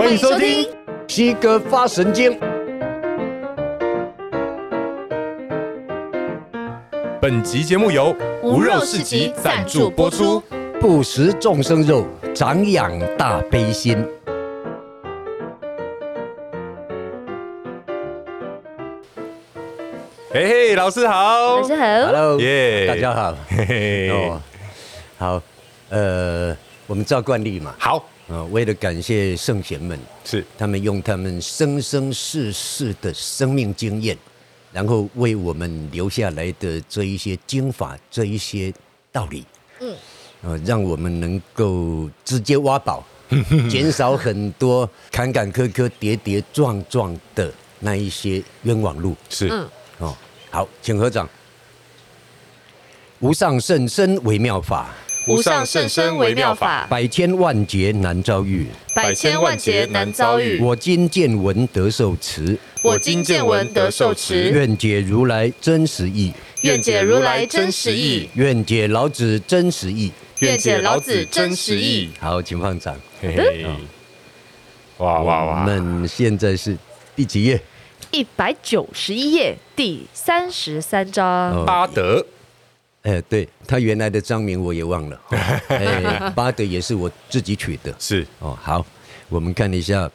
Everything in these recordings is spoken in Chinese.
欢迎收听西哥发神经。本集节目由无肉市集赞助播出。不食众生肉，长养大悲心。嘿嘿，老师好，老师好，Hello，耶，大家好，嘿嘿，哦，好，呃，我们照惯例嘛，好，呃，为了感谢圣贤们，是他们用他们生生世世的生命经验，然后为我们留下来的这一些经法，这一些道理，嗯。呃，让我们能够直接挖宝，减少很多坎坎坷坷、跌跌撞撞的那一些冤枉路。是，哦，好，请合掌。无上甚深微妙法，无上甚深微妙法，百千万劫难遭遇，百千万劫难遭遇。我今见闻得受持，我今见闻得受持。愿解如来真实义，愿解如来真实义，愿解老子真实义。愿解老子真实义。好，请放掌。嘿嘿。哇哇哇！我们现在是第几页？一百九十一页，第三十三章。八德。哎，对，他原来的张名我也忘了。哎，八德也是我自己取的。是。哦，好，我们看一下，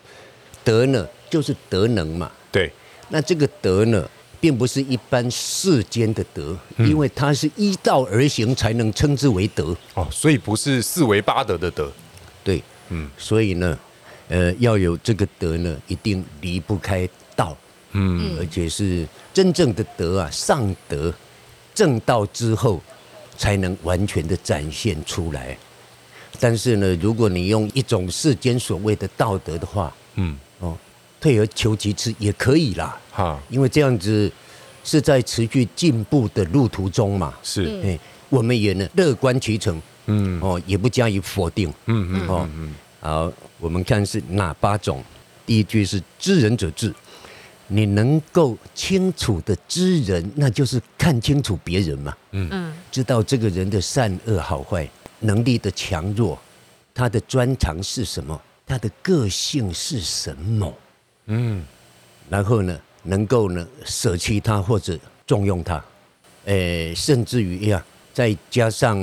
德呢，就是德能嘛。对。那这个德呢？并不是一般世间的德，因为它是依道而行才能称之为德哦，所以不是四维八德的德。对，嗯，所以呢，呃，要有这个德呢，一定离不开道，嗯，而且是真正的德啊，上德正道之后，才能完全的展现出来。但是呢，如果你用一种世间所谓的道德的话，嗯，哦。退而求其次也可以啦，哈，因为这样子是在持续进步的路途中嘛，是，哎，我们也能乐观其成，嗯，哦，也不加以否定，嗯嗯，哦，好，我们看是哪八种？第一句是知人者智，你能够清楚的知人，那就是看清楚别人嘛，嗯。嗯，知道这个人的善恶好坏，能力的强弱，他的专长是什么，他的个性是什么。嗯，然后呢，能够呢舍弃他或者重用他，诶，甚至于呀，再加上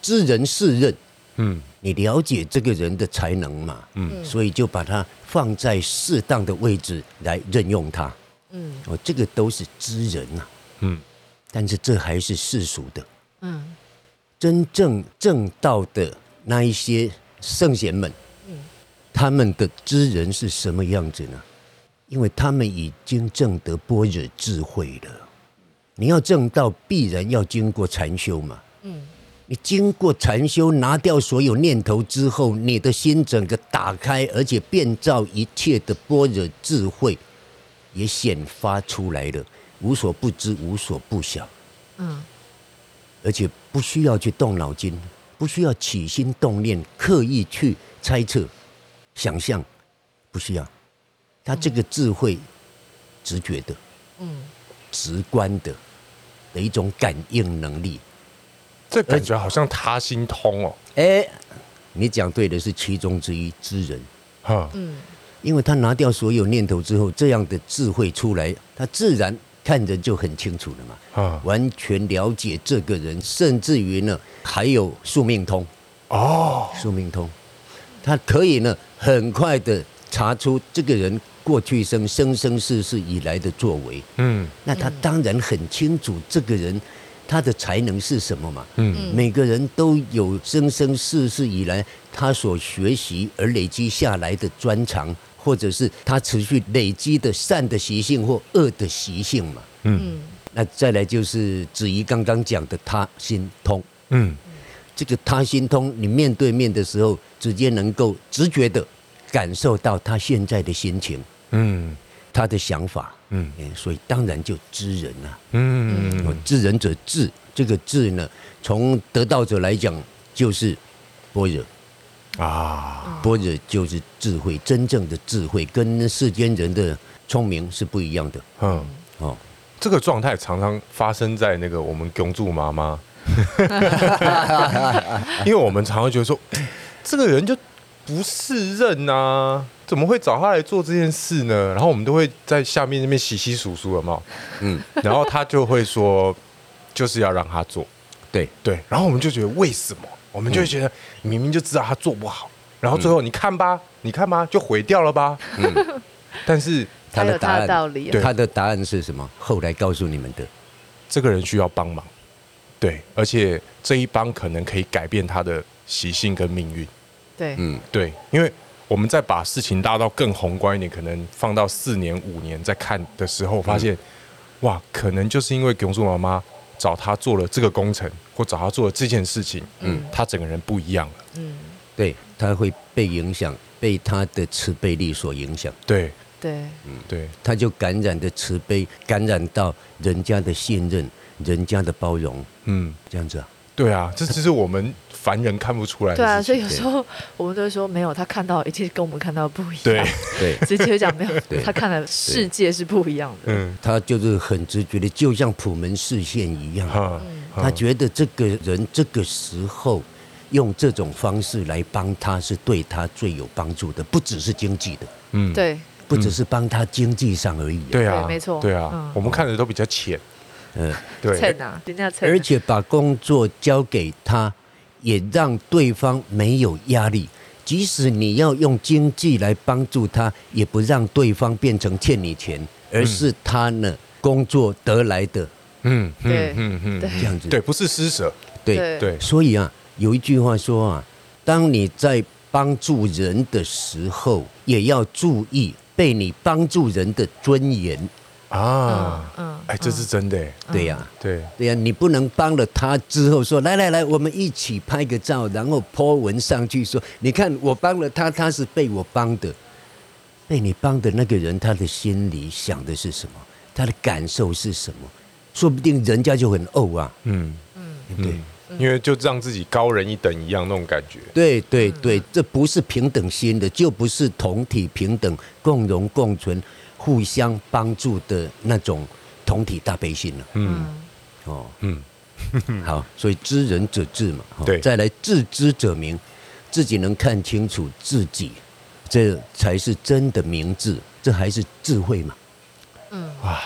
知人识任，嗯，你了解这个人的才能嘛，嗯，所以就把他放在适当的位置来任用他，嗯，哦，这个都是知人呐，嗯，但是这还是世俗的，嗯，真正正道的那一些圣贤们，嗯，他们的知人是什么样子呢？因为他们已经证得般若智慧了，你要证道，必然要经过禅修嘛。嗯，你经过禅修，拿掉所有念头之后，你的心整个打开，而且遍照一切的般若智慧也显发出来了，无所不知，无所不晓。嗯，而且不需要去动脑筋，不需要起心动念，刻意去猜测、想象，不需要。他这个智慧，直觉的，嗯，直观的的一种感应能力，这感觉好像他心通哦。哎，你讲对的是其中之一，之人，哈，嗯，因为他拿掉所有念头之后，这样的智慧出来，他自然看着就很清楚了嘛，啊，完全了解这个人，甚至于呢，还有宿命通，哦，宿命通，他可以呢，很快的查出这个人。过去生生生世世以来的作为，嗯，那他当然很清楚这个人他的才能是什么嘛，嗯，每个人都有生生世世以来他所学习而累积下来的专长，或者是他持续累积的善的习性或恶的习性嘛，嗯，那再来就是子怡刚刚讲的他心通，嗯，这个他心通，你面对面的时候，直接能够直觉的感受到他现在的心情。嗯，他的想法，嗯，所以当然就知人了，嗯，知人者智，这个智呢，从得道者来讲就是般若。啊，般若就是智慧，真正的智慧跟世间人的聪明是不一样的，嗯，哦，这个状态常常发生在那个我们宫住妈妈，因为我们常常觉得说，这个人就不是认呐。怎么会找他来做这件事呢？然后我们都会在下面那边洗洗簌簌的嘛，嗯，然后他就会说，就是要让他做，对。对，然后我们就觉得为什么？我们就会觉得明明就知道他做不好，然后最后你看吧，你看吧，就毁掉了吧，嗯，但是他的答案，对，他的答案是什么？后来告诉你们的，这个人需要帮忙，对，而且这一帮可能可以改变他的习性跟命运。对，嗯，对，因为我们再把事情拉到更宏观一点，可能放到四年、五年再看的时候，发现，嗯、哇，可能就是因为熊叔妈妈找他做了这个工程，或找他做了这件事情，嗯，他整个人不一样了，嗯，对，他会被影响，被他的慈悲力所影响，对，对，嗯，对，他就感染的慈悲，感染到人家的信任，人家的包容，嗯，这样子啊，对啊，这只是我们。凡人看不出来。对啊，所以有时候我们都会说没有，他看到一切跟我们看到不一样。对对，直接讲没有，他看的世界是不一样的。嗯，他就是很直觉的，就像普门视线一样。嗯，他觉得这个人这个时候用这种方式来帮他，是对他最有帮助的，不只是经济的。嗯，对，不只是帮他经济上而已。对啊，没错。对啊，我们看的都比较浅。嗯，对。蹭啊，人家蹭。而且把工作交给他。也让对方没有压力，即使你要用经济来帮助他，也不让对方变成欠你钱，而是他呢工作得来的。嗯，对，嗯嗯，这样子，对，不是施舍，对对。所以啊，有一句话说啊，当你在帮助人的时候，也要注意被你帮助人的尊严。啊，嗯，哎，这是真的，对呀，对，对呀，你不能帮了他之后说，来来来，我们一起拍个照，然后 po 文上去说，你看我帮了他，他是被我帮的，被你帮的那个人，他的心里想的是什么？他的感受是什么？说不定人家就很怄啊，嗯。嗯，对，因为就让自己高人一等一样那种感觉，对对对，这不是平等心的，就不是同体平等、共荣共存。互相帮助的那种同体大悲心了。嗯，哦，嗯，好，所以知人者智嘛。对，再来自知者明，自己能看清楚自己，这才是真的明智，这还是智慧嘛。嗯，哇，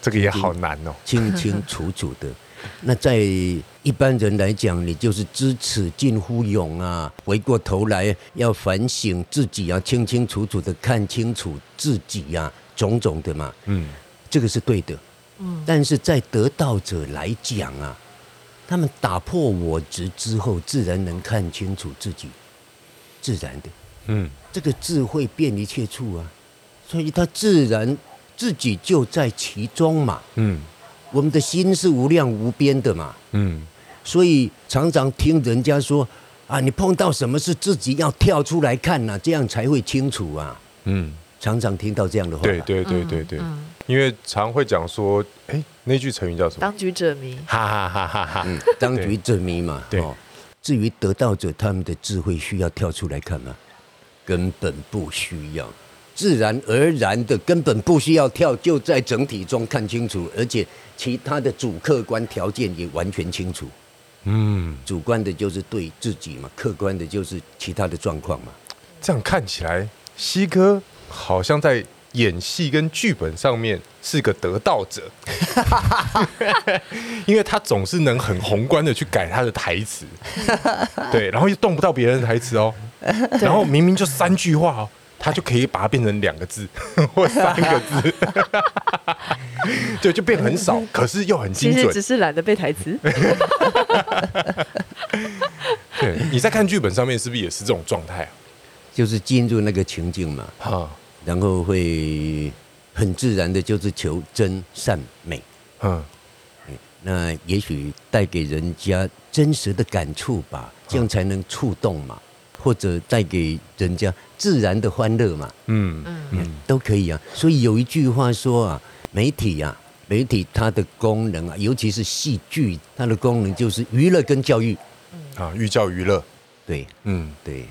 这个也好难哦，清清楚楚的。那在一般人来讲，你就是知耻近乎勇啊！回过头来要反省自己啊，清清楚楚的看清楚自己呀、啊。种种的嘛，嗯，这个是对的，嗯，但是在得道者来讲啊，他们打破我执之后，自然能看清楚自己，自然的，嗯，这个智慧遍一切处啊，所以他自然自己就在其中嘛，嗯，我们的心是无量无边的嘛，嗯，所以常常听人家说啊，你碰到什么事自己要跳出来看呐、啊，这样才会清楚啊，嗯。常常听到这样的话，对对对对对，因为常会讲说，哎，那句成语叫什么？当局者迷，哈哈哈哈哈，当局者迷嘛。对，至于得道者，他们的智慧需要跳出来看吗？根本不需要，自然而然的，根本不需要跳，就在整体中看清楚，而且其他的主客观条件也完全清楚。嗯，主观的就是对自己嘛，客观的就是其他的状况嘛。这样看起来，西哥。好像在演戏跟剧本上面是个得道者，因为他总是能很宏观的去改他的台词，对，然后又动不到别人的台词哦，然后明明就三句话哦，他就可以把它变成两个字 或三个字，对，就变很少，可是又很精准。其实只是懒得背台词。对，你在看剧本上面是不是也是这种状态啊？就是进入那个情境嘛，哈，然后会很自然的，就是求真善美，嗯，那也许带给人家真实的感触吧，这样才能触动嘛，或者带给人家自然的欢乐嘛，嗯嗯，都可以啊。所以有一句话说啊，媒体啊，媒体它的功能啊，尤其是戏剧，它的功能就是娱乐跟教育，啊，寓教于乐，对，嗯，对。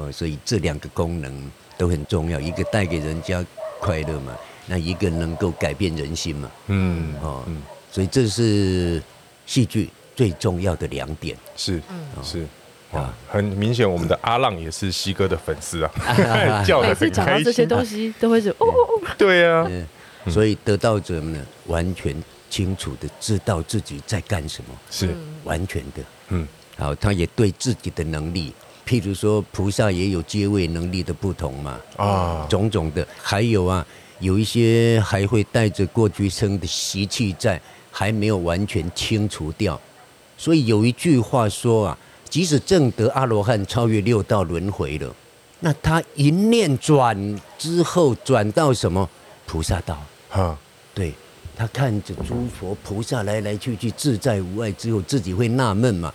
哦，所以这两个功能都很重要，一个带给人家快乐嘛，那一个能够改变人心嘛。嗯，哦，嗯，所以这是戏剧最重要的两点。是，是。啊，很明显，我们的阿浪也是西哥的粉丝啊，叫 的每次讲到这些东西，都会是哦，对啊，所以得到者呢，完全清楚的知道自己在干什么，是。完全的，嗯，好，他也对自己的能力，譬如说菩萨也有接位能力的不同嘛，啊，种种的，还有啊，有一些还会带着过去生的习气在，还没有完全清除掉，所以有一句话说啊。即使正得阿罗汉，超越六道轮回了，那他一念转之后，转到什么菩萨道？哈，对，他看着诸佛菩萨来来去去自在无碍之后，自己会纳闷嘛？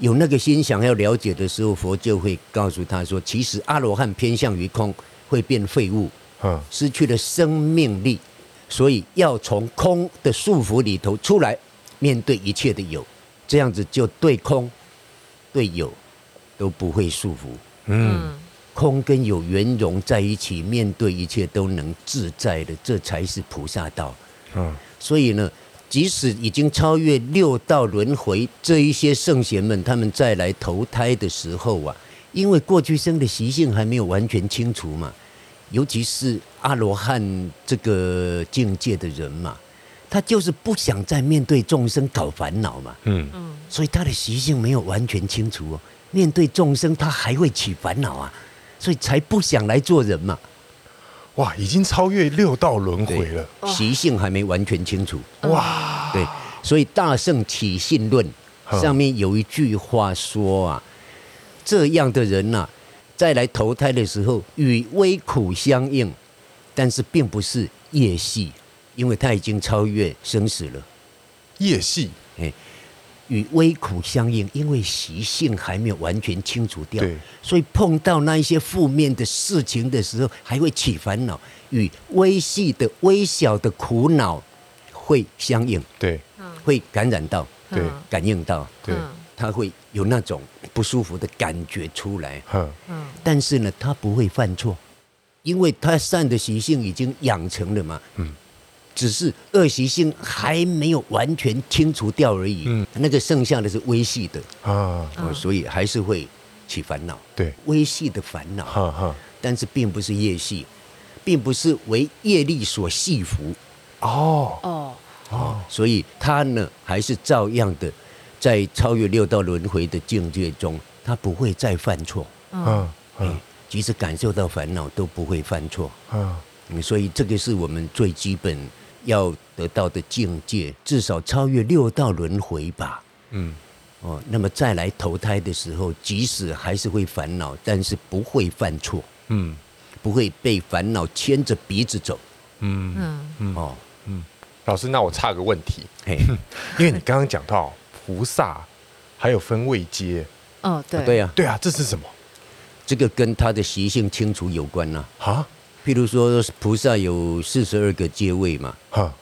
有那个心想要了解的时候，佛就会告诉他说：其实阿罗汉偏向于空，会变废物，失去了生命力，所以要从空的束缚里头出来，面对一切的有，这样子就对空。对有都不会束缚，嗯，空跟有圆融在一起，面对一切都能自在的，这才是菩萨道。嗯，所以呢，即使已经超越六道轮回，这一些圣贤们，他们再来投胎的时候啊，因为过去生的习性还没有完全清除嘛，尤其是阿罗汉这个境界的人嘛。他就是不想再面对众生搞烦恼嘛，嗯，所以他的习性没有完全清除哦。面对众生，他还会起烦恼啊，所以才不想来做人嘛。哇，已经超越六道轮回了，习性还没完全清楚。哇，对，所以《大圣起信论》上面有一句话说啊，这样的人呐，再来投胎的时候与微苦相应，但是并不是业系。因为他已经超越生死了，业系，哎，与微苦相应，因为习性还没有完全清除掉，所以碰到那一些负面的事情的时候，还会起烦恼，与微细的、微小的苦恼会相应，对，会感染到，对，感应到，对，他会有那种不舒服的感觉出来，嗯，但是呢，他不会犯错，因为他善的习性已经养成了嘛，嗯。只是恶习性还没有完全清除掉而已，嗯，那个剩下的是微细的啊，所以还是会起烦恼，对，微细的烦恼，哈哈，但是并不是业系，并不是为业力所系服，哦。哦。哦，所以他呢还是照样的在超越六道轮回的境界中，他不会再犯错，嗯。嗯，即使感受到烦恼都不会犯错，嗯，所以这个是我们最基本。要得到的境界，至少超越六道轮回吧。嗯，哦，那么再来投胎的时候，即使还是会烦恼，但是不会犯错。嗯，不会被烦恼牵着鼻子走。嗯嗯哦嗯，老师，那我差个问题，嘿，因为你刚刚讲到菩萨还有分位阶。哦，对对呀，对啊，这是什么？这个跟他的习性清除有关呢。啊？譬如说，菩萨有四十二个阶位嘛，哈，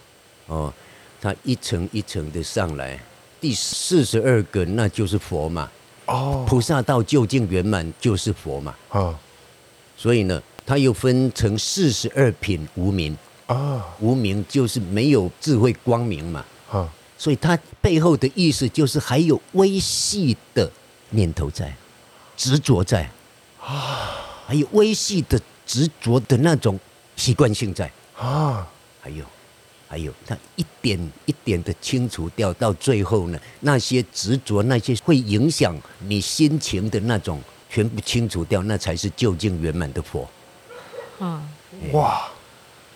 哦，他一层一层的上来，第四十二个那就是佛嘛，哦，菩萨道究竟圆满就是佛嘛，啊，所以呢，他又分成四十二品无名啊，无名就是没有智慧光明嘛，啊，所以他背后的意思就是还有微细的念头在，执着在，啊，还有微细的。执着的那种习惯性在。啊，还有，还有，他一点一点的清除掉，到最后呢，那些执着，那些会影响你心情的那种，全部清除掉，那才是究竟圆满的佛。嗯，哇，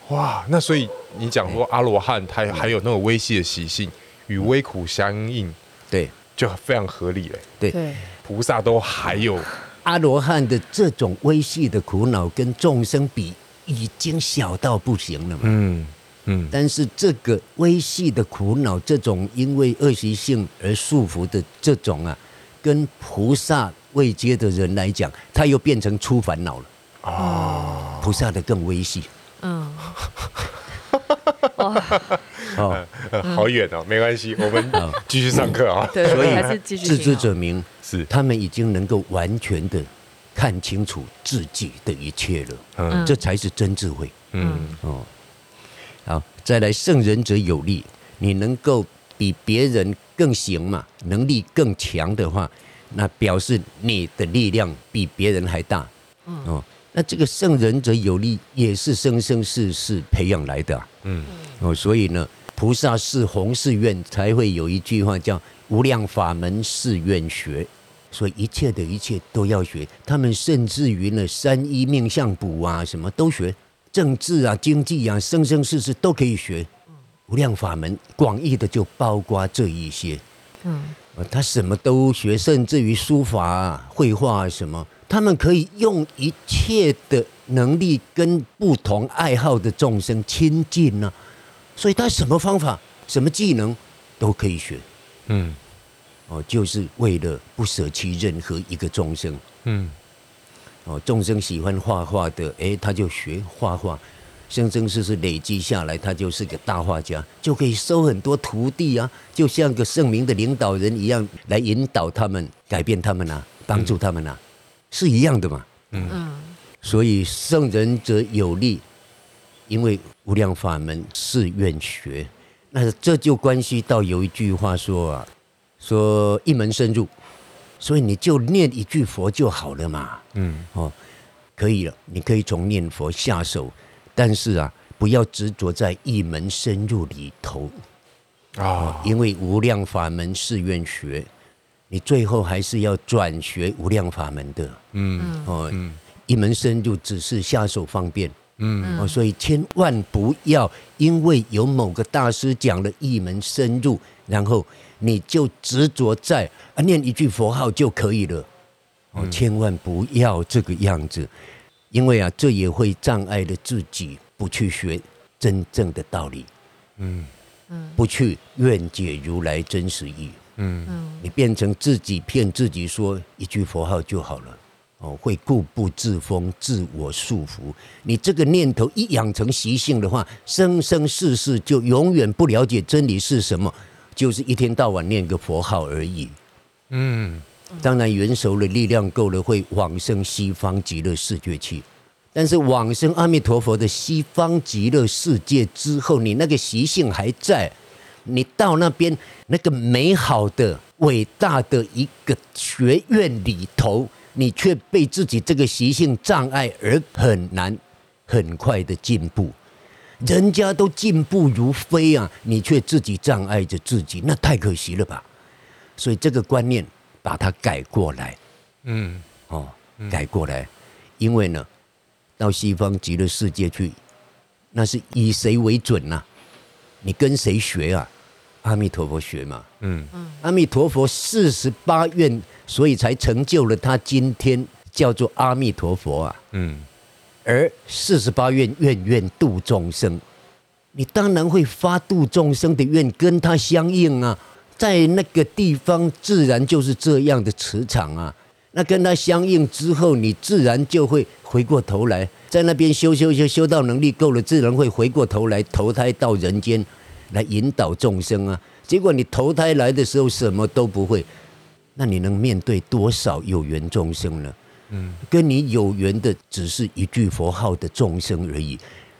哇，那所以你讲说阿罗汉他还有那种微细的习性，与微苦相应，对，就非常合理了。对，菩萨都还有。阿罗汉的这种微细的苦恼跟众生比，已经小到不行了嘛。嗯嗯。但是这个微细的苦恼，这种因为恶习性而束缚的这种啊，跟菩萨未接的人来讲，他又变成粗烦恼了。哦。菩萨的更微细。嗯。哇。哦，好远哦，没关系，我们继续上课啊。对，所以还是继续。自知者明。是，他们已经能够完全的看清楚自己的一切了，嗯，这才是真智慧，嗯哦，好，再来圣人者有力，你能够比别人更行嘛，能力更强的话，那表示你的力量比别人还大。哦，那这个圣人者有力，也是生生世世培养来的。嗯，哦，所以呢，菩萨是弘誓愿，才会有一句话叫“无量法门誓愿学”。所以一切的一切都要学，他们甚至于呢，三一命相卜啊，什么都学，政治啊、经济啊，生生世世都可以学。无量法门，广义的就包括这一些。嗯，他什么都学，甚至于书法啊、绘画啊什么，他们可以用一切的能力跟不同爱好的众生亲近呢。所以他什么方法、什么技能都可以学。嗯。哦，就是为了不舍弃任何一个众生。嗯，哦，众生喜欢画画的，哎，他就学画画，生生世世累积下来，他就是个大画家，就可以收很多徒弟啊，就像个圣明的领导人一样，来引导他们，改变他们啊，帮助他们啊，是一样的嘛。嗯，所以圣人者有力，因为无量法门誓愿学，那这就关系到有一句话说啊。说一门深入，所以你就念一句佛就好了嘛。嗯，哦，可以了，你可以从念佛下手，但是啊，不要执着在一门深入里头啊，因为无量法门誓愿学，你最后还是要转学无量法门的。嗯，哦，一门深入只是下手方便。嗯，哦，所以千万不要因为有某个大师讲了一门深入，然后。你就执着在啊，念一句佛号就可以了，哦，千万不要这个样子，因为啊，这也会障碍了自己不去学真正的道理，嗯嗯，不去愿解如来真实义，嗯嗯，你变成自己骗自己说一句佛号就好了，哦，会固步自封，自我束缚。你这个念头一养成习性的话，生生世世就永远不了解真理是什么。就是一天到晚念个佛号而已，嗯，当然元首的，力量够了，会往生西方极乐世界去。但是往生阿弥陀佛的西方极乐世界之后，你那个习性还在，你到那边那个美好的、伟大的一个学院里头，你却被自己这个习性障碍，而很难很快的进步。人家都进步如飞啊，你却自己障碍着自己，那太可惜了吧？所以这个观念把它改过来，嗯，哦，改过来，因为呢，到西方极乐世界去，那是以谁为准呐、啊？你跟谁学啊？阿弥陀佛学嘛，嗯。嗯，阿弥陀佛四十八愿，所以才成就了他今天叫做阿弥陀佛啊，嗯。而四十八愿愿愿度众生，你当然会发度众生的愿跟他相应啊，在那个地方自然就是这样的磁场啊。那跟他相应之后，你自然就会回过头来，在那边修修修修到能力够了，自然会回过头来投胎到人间来引导众生啊。结果你投胎来的时候什么都不会，那你能面对多少有缘众生呢？嗯，跟你有缘的只是一句佛号的众生而已，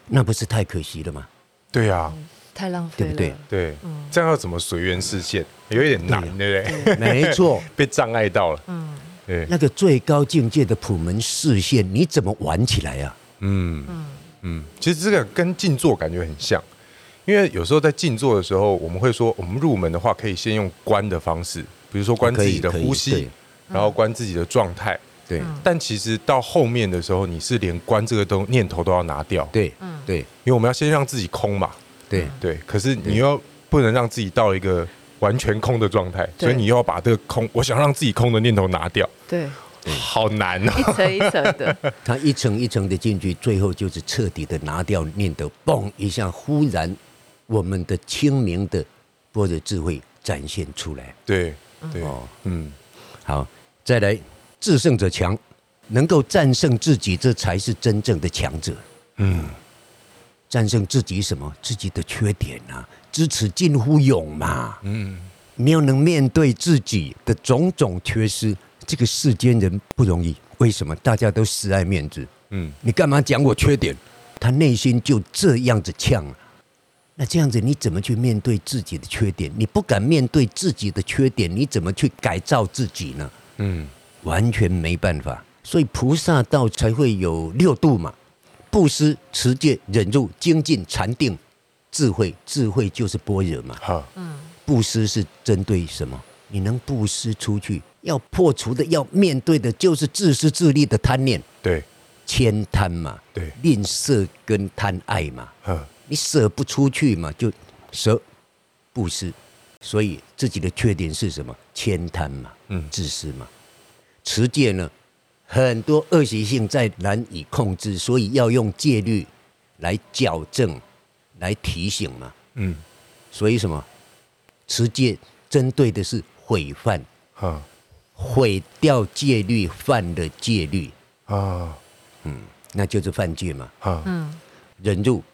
那不是太可惜了吗？对呀、啊嗯，太浪费了，对不对？对，嗯、这样要怎么随缘示现？有一点难，对，对不对？没错，被障碍到了。嗯，对，那个最高境界的普门视线，你怎么玩起来呀、啊？嗯嗯嗯，其实这个跟静坐感觉很像，因为有时候在静坐的时候，我们会说，我们入门的话可以先用观的方式，比如说观自己的呼吸，然后观自己的状态。对，但其实到后面的时候，你是连观这个都念头都要拿掉。对，对，因为我们要先让自己空嘛。对对，可是你又不能让自己到一个完全空的状态，所以你又要把这个空，我想让自己空的念头拿掉。对，好难哦。一层一层的，它一层一层的进去，最后就是彻底的拿掉念头，嘣一下，忽然我们的清明的般若智慧展现出来。对对哦，嗯，好，再来。制胜者强，能够战胜自己，这才是真正的强者。嗯，战胜自己什么？自己的缺点啊，知耻近乎勇嘛。嗯，没有能面对自己的种种缺失，这个世间人不容易。为什么？大家都死爱面子。嗯，你干嘛讲我缺点？他内心就这样子呛。那这样子，你怎么去面对自己的缺点？你不敢面对自己的缺点，你怎么去改造自己呢？嗯，完全没办法。所以菩萨道才会有六度嘛：布施、持戒、忍辱、精进、禅定、智慧。智慧就是般若嘛。哈，嗯，布施是针对什么？你能布施出去，要破除的、要面对的，就是自私自利的贪念。对，悭贪嘛。对，吝啬跟贪爱嘛。哈，你舍不出去嘛，就舍布施。所以自己的缺点是什么？悭贪嘛，嗯，自私嘛。持戒呢，很多恶习性在难以控制，所以要用戒律来矫正、来提醒嘛。嗯，所以什么？持戒针对的是毁犯，啊，毁掉戒律，犯的戒律啊，嗯，那就是犯戒嘛。啊，嗯，忍辱，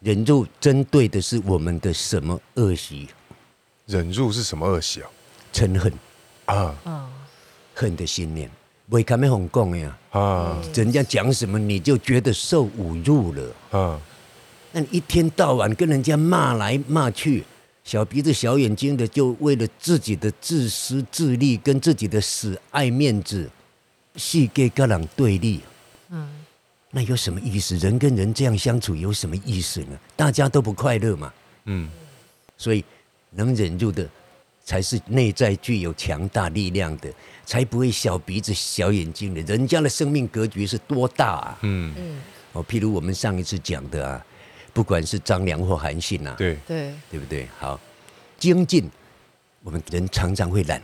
忍辱针对的是我们的什么恶习？忍辱是什么恶习啊？嗔恨啊，恨的心念，为什么红讲呀？啊，人家讲什么你就觉得受侮辱了啊？那你一天到晚跟人家骂来骂去，小鼻子小眼睛的，就为了自己的自私自利跟自己的死爱面子，世界跟人对立，嗯，那有什么意思？人跟人这样相处有什么意思呢？大家都不快乐嘛，嗯，所以。能忍住的，才是内在具有强大力量的，才不会小鼻子小眼睛的。人家的生命格局是多大啊？嗯嗯。哦，譬如我们上一次讲的啊，不管是张良或韩信啊，对对对不对？好，精进，我们人常常会懒，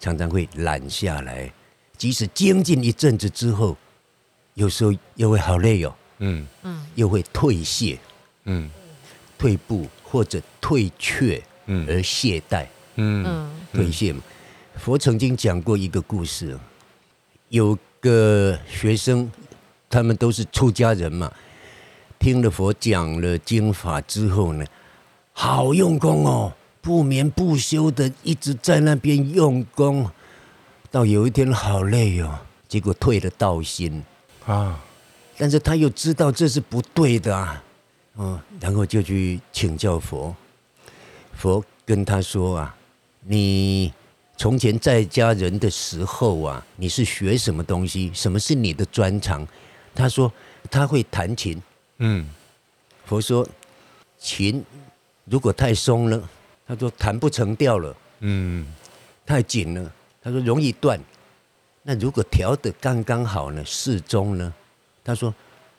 常常会懒下来。即使精进一阵子之后，有时候又会好累哦。嗯嗯。又会退卸，嗯，退步或者退却。嗯而懈怠，嗯，退卸嘛。佛曾经讲过一个故事，有个学生，他们都是出家人嘛，听了佛讲了经法之后呢，好用功哦，不眠不休的一直在那边用功，到有一天好累哦，结果退了道心啊，但是他又知道这是不对的啊，嗯，然后就去请教佛。佛跟他说啊，你从前在家人的时候啊，你是学什么东西？什么是你的专长？他说他会弹琴。嗯，佛说琴如果太松了，他说弹不成调了。嗯，太紧了，他说容易断。那如果调的刚刚好呢，适中呢？他说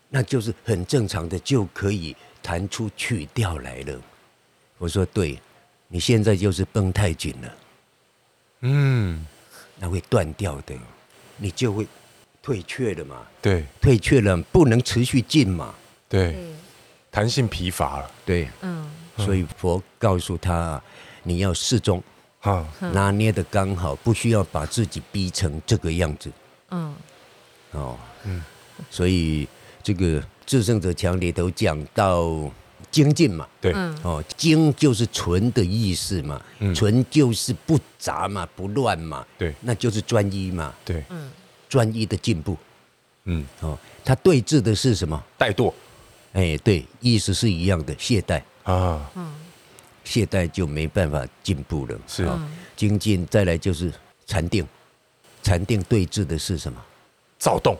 那就是很正常的，就可以弹出曲调来了。我说对。你现在就是绷太紧了，嗯，那会断掉的，你就会退却了嘛。对，退却了不能持续进嘛。对，弹性疲乏了。对，嗯，所以佛告诉他，你要适中，哈，拿捏的刚好，不需要把自己逼成这个样子。嗯，哦，嗯，所以这个《至圣者强》里头讲到。精进嘛，对，哦，精就是纯的意思嘛，纯就是不杂嘛，不乱嘛，对，那就是专一嘛，对，专一的进步，嗯，哦，他对峙的是什么？怠惰，哎，对，意思是一样的，懈怠。啊，懈怠就没办法进步了，是啊，精进再来就是禅定，禅定对峙的是什么？躁动，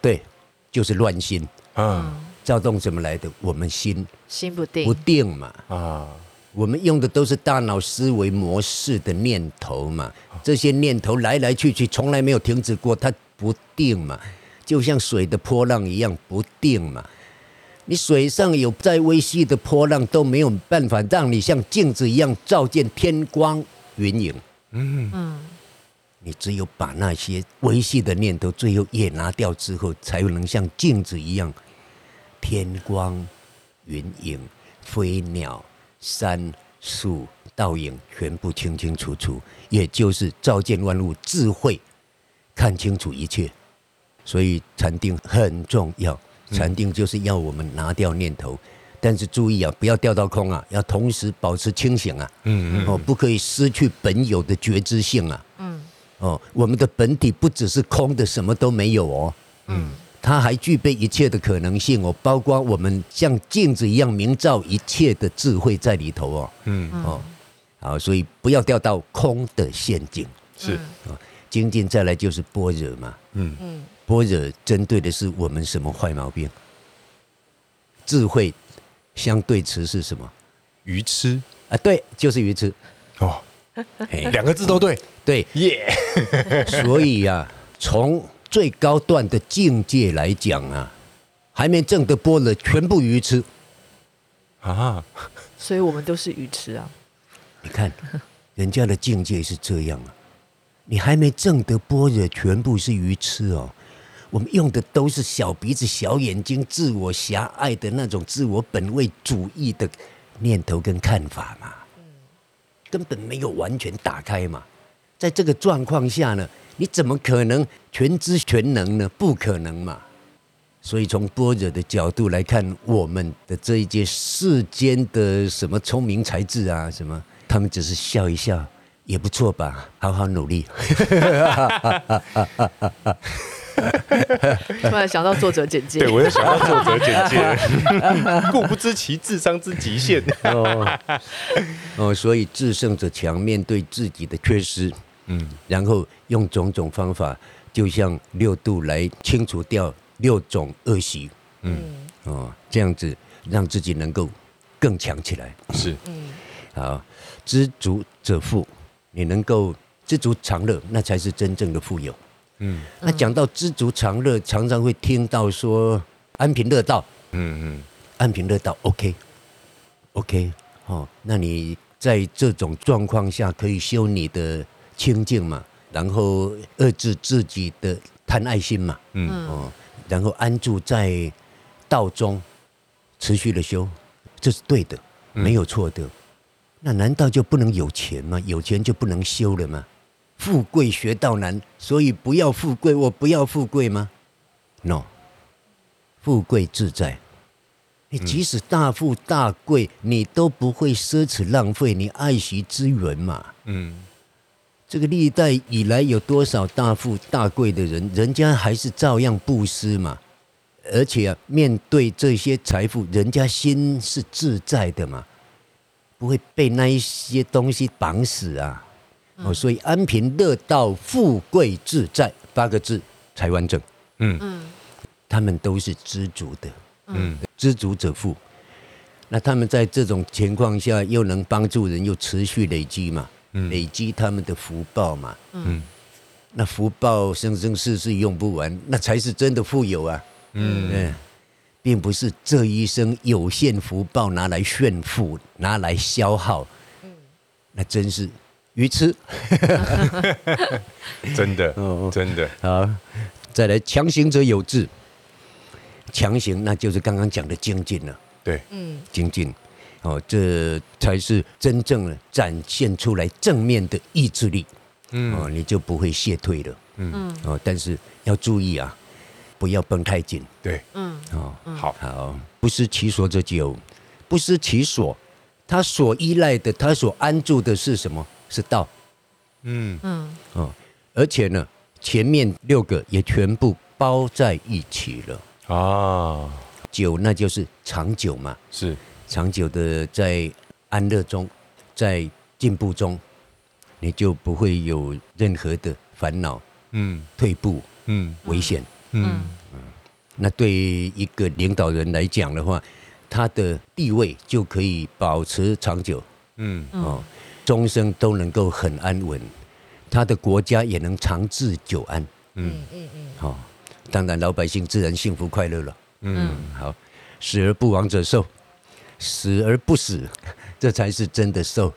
对，就是乱心，啊。躁动怎么来的？我们心心不定，不定嘛啊！我们用的都是大脑思维模式的念头嘛，这些念头来来去去，从来没有停止过，它不定嘛，就像水的波浪一样不定嘛。你水上有再微细的波浪，都没有办法让你像镜子一样照见天光云影。嗯嗯，你只有把那些微细的念头最后也拿掉之后，才能像镜子一样。天光、云影、飞鸟、山树、倒影，全部清清楚楚，也就是照见万物，智慧看清楚一切。所以禅定很重要，禅定就是要我们拿掉念头，但是注意啊，不要掉到空啊，要同时保持清醒啊。嗯嗯。哦，不可以失去本有的觉知性啊。嗯。哦，我们的本体不只是空的，什么都没有哦。嗯。它还具备一切的可能性哦，包括我们像镜子一样明照一切的智慧在里头哦。嗯哦，好，所以不要掉到空的陷阱。是啊，精进再来就是般若嘛。嗯嗯，般若针对的是我们什么坏毛病？智慧相对词是什么？愚痴啊，对，就是愚痴。哦，嘿两个字都对，对，耶、所以呀、啊，从最高段的境界来讲啊，还没证得般若，全部愚痴。啊，所以我们都是愚痴啊。你看，人家的境界是这样啊，你还没证得般若，全部是愚痴哦。我们用的都是小鼻子、小眼睛、自我狭隘的那种自我本位主义的念头跟看法嘛，根本没有完全打开嘛。在这个状况下呢，你怎么可能全知全能呢？不可能嘛。所以从般若的角度来看，我们的这一些世间的什么聪明才智啊，什么，他们只是笑一笑，也不错吧？好好努力。突然想到作者简介，对我也想到作者简介，故不知其智商之极限。哦，哦，所以制胜者强面对自己的缺失，嗯，然后用种种方法，就像六度来清除掉六种恶习，嗯，哦，这样子让自己能够更强起来。是，嗯，好，知足者富，你能够知足常乐，那才是真正的富有。嗯那讲到知足常乐，常常会听到说安贫乐道，嗯嗯，安贫乐道，OK，OK，哦，那你在这种状况下可以修你的清净嘛，然后遏制自己的贪爱心嘛，嗯哦，然后安住在道中，持续的修，这是对的，没有错的。那难道就不能有钱吗？有钱就不能修了吗？富贵学道难，所以不要富贵。我不要富贵吗？No，富贵自在。你即使大富大贵，你都不会奢侈浪费你爱惜资源嘛。嗯，这个历代以来有多少大富大贵的人，人家还是照样布施嘛。而且啊，面对这些财富，人家心是自在的嘛，不会被那一些东西绑死啊。哦，所以安贫乐道、富贵自在八个字才完整。嗯嗯他们都是知足的，嗯知足者富。那他们在这种情况下，又能帮助人，又持续累积嘛，累积他们的福报嘛。嗯那福报生生世世用不完，那才是真的富有啊。嗯嗯，并不是这一生有限福报拿来炫富，拿来消耗。嗯那真是愚痴。真的 哦真的，好，再来强行者有志，强行那就是刚刚讲的精进了，对，嗯精进，哦，这才是真正的展现出来正面的意志力，嗯。哦，你就不会懈退了，嗯。哦，但是要注意啊，不要绷太紧，对，嗯。哦，好，好，不失其所者久，不失其所，他所依赖的，他所安住的是什么？是道。嗯。嗯。哦，而且呢，前面六个也全部包在一起了。啊，久那就是长久嘛，是，长久的在安乐中，在进步中，你就不会有任何的烦恼、嗯。退步、嗯。危险。嗯。那对于一个领导人来讲的话，他的地位就可以保持长久。嗯。哦，终生都能够很安稳，他的国家也能长治久安。嗯嗯嗯哦，当然老百姓自然幸福快乐了。嗯好，死而不亡者寿，死而不死，这才是真的寿。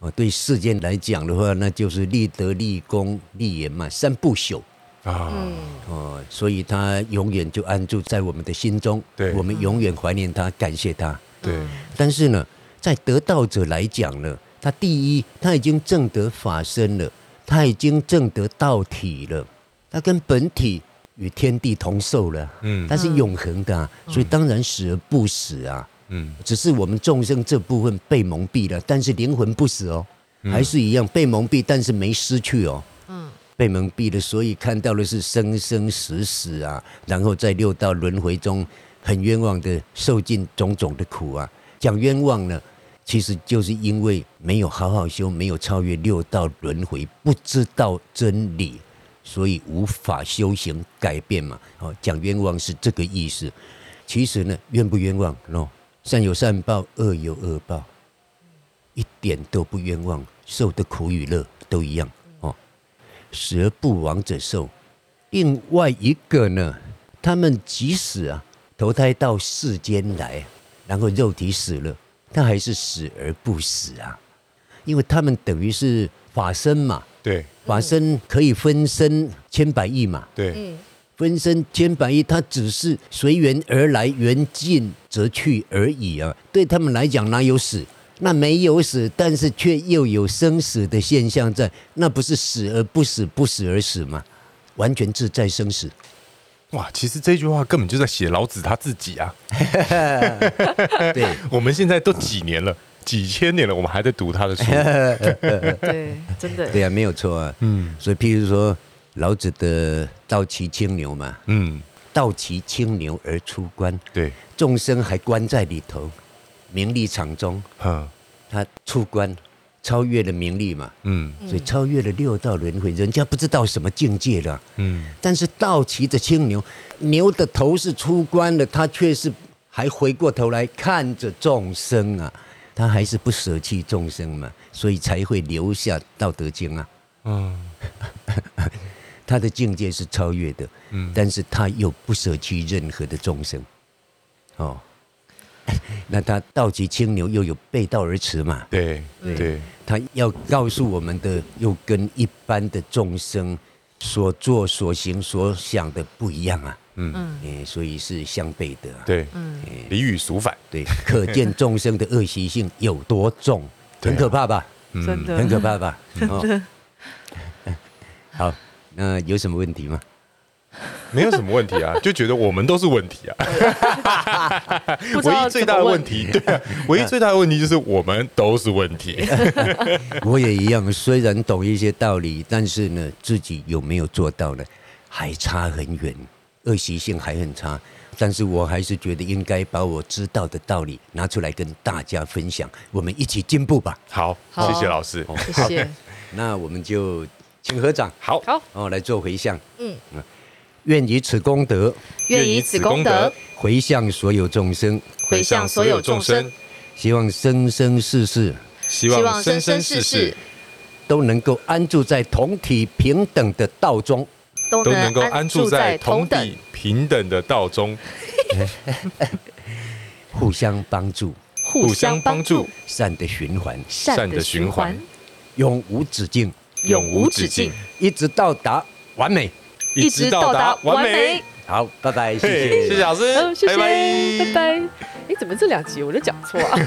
哦，对世间来讲的话，那就是立德、立功、立言嘛，三不朽。啊，嗯哦，所以他永远就安住在我们的心中，对我们永远怀念他，感谢他。对，但是呢，在得道者来讲呢，他第一，他已经证得法身了，他已经证得道体了，他跟本体与天地同寿了，嗯他是永恒的、啊，所以当然死而不死啊。嗯只是我们众生这部分被蒙蔽了，但是灵魂不死哦，还是一样被蒙蔽，但是没失去哦。嗯被蒙蔽了，所以看到的是生生死死啊，然后在六道轮回中很冤枉的受尽种种的苦啊。讲冤枉呢，其实就是因为没有好好修，没有超越六道轮回，不知道真理，所以无法修行改变嘛。哦，讲冤枉是这个意思。其实呢，冤不冤枉喏？善有善报，恶有恶报，一点都不冤枉，受的苦与乐都一样哦。死而不亡者寿。另外一个呢，他们即使啊投胎到世间来，然后肉体死了，他还是死而不死啊，因为他们等于是法身嘛。对，法身可以分身千百亿嘛。对。分身千百亿，他只是随缘而来，缘尽则去而已啊！对他们来讲，哪有死？那没有死，但是却又有生死的现象在，那不是死而不死，不死而死吗？完全自在生死。哇，其实这句话根本就在写老子他自己啊！对，我们现在都几年了，几千年了，我们还在读他的书。对，真的。对啊，没有错啊。嗯，所以譬如说。老子的倒骑青牛嘛，嗯，倒骑青牛而出关，对，众生还关在里头，名利场中，嗯，他出关，超越了名利嘛，嗯，所以超越了六道轮回，人家不知道什么境界了，嗯，但是道骑着青牛，牛的头是出关了，他却是还回过头来看着众生啊，他还是不舍弃众生嘛，所以才会留下《道德经》啊，嗯。他的境界是超越的，嗯，但是他又不舍弃任何的众生，哦，那他倒骑青牛又有背道而驰嘛？对对，他要告诉我们的又跟一般的众生所做所行所想的不一样啊，嗯，哎，所以是相悖的，对，嗯，离与俗反，对，可见众生的恶习性有多重，很可怕吧？真的，很可怕吧？真 的，好。那有什么问题吗？没有什么问题啊，就觉得我们都是问题啊。唯一最大的问题，对啊，唯一最大的问题就是我们都是问题。我也一样，虽然懂一些道理，但是呢，自己有没有做到呢？还差很远，恶习性还很差。但是我还是觉得应该把我知道的道理拿出来跟大家分享，我们一起进步吧。好，谢谢老师，谢谢。那我们就。请合掌，好，好，哦，来做回向。嗯，愿以此功德，愿以此功德回向所有众生，回向所有众生。希望生生世世，希望生生世世都能够安住在同体平等的道中，都能够安住在同体平等的道中，互相帮助，互相帮助，善的循环，善的循环，永无止境。永无止境，一直到达完美，一直到达完美。好，拜拜，谢谢，谢谢老师，谢谢，拜拜，拜拜。哎，怎么这两集我都讲错啊？